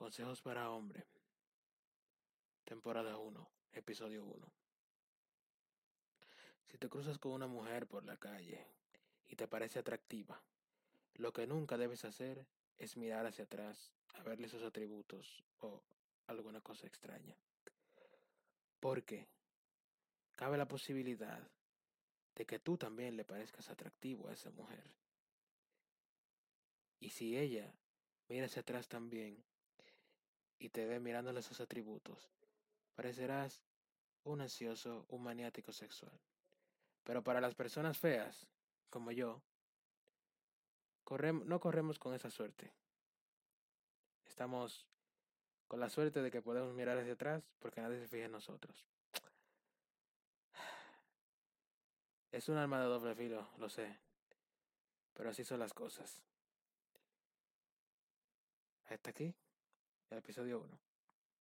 Consejos para hombre. Temporada 1, episodio 1. Si te cruzas con una mujer por la calle y te parece atractiva, lo que nunca debes hacer es mirar hacia atrás a verle sus atributos o alguna cosa extraña. Porque cabe la posibilidad de que tú también le parezcas atractivo a esa mujer. Y si ella mira hacia atrás también, y te ve mirándole sus atributos, parecerás un ansioso, un maniático sexual. Pero para las personas feas, como yo, no corremos con esa suerte. Estamos con la suerte de que podemos mirar hacia atrás porque nadie se fija en nosotros. Es un arma de doble filo, lo sé. Pero así son las cosas. Hasta aquí el episodio 1.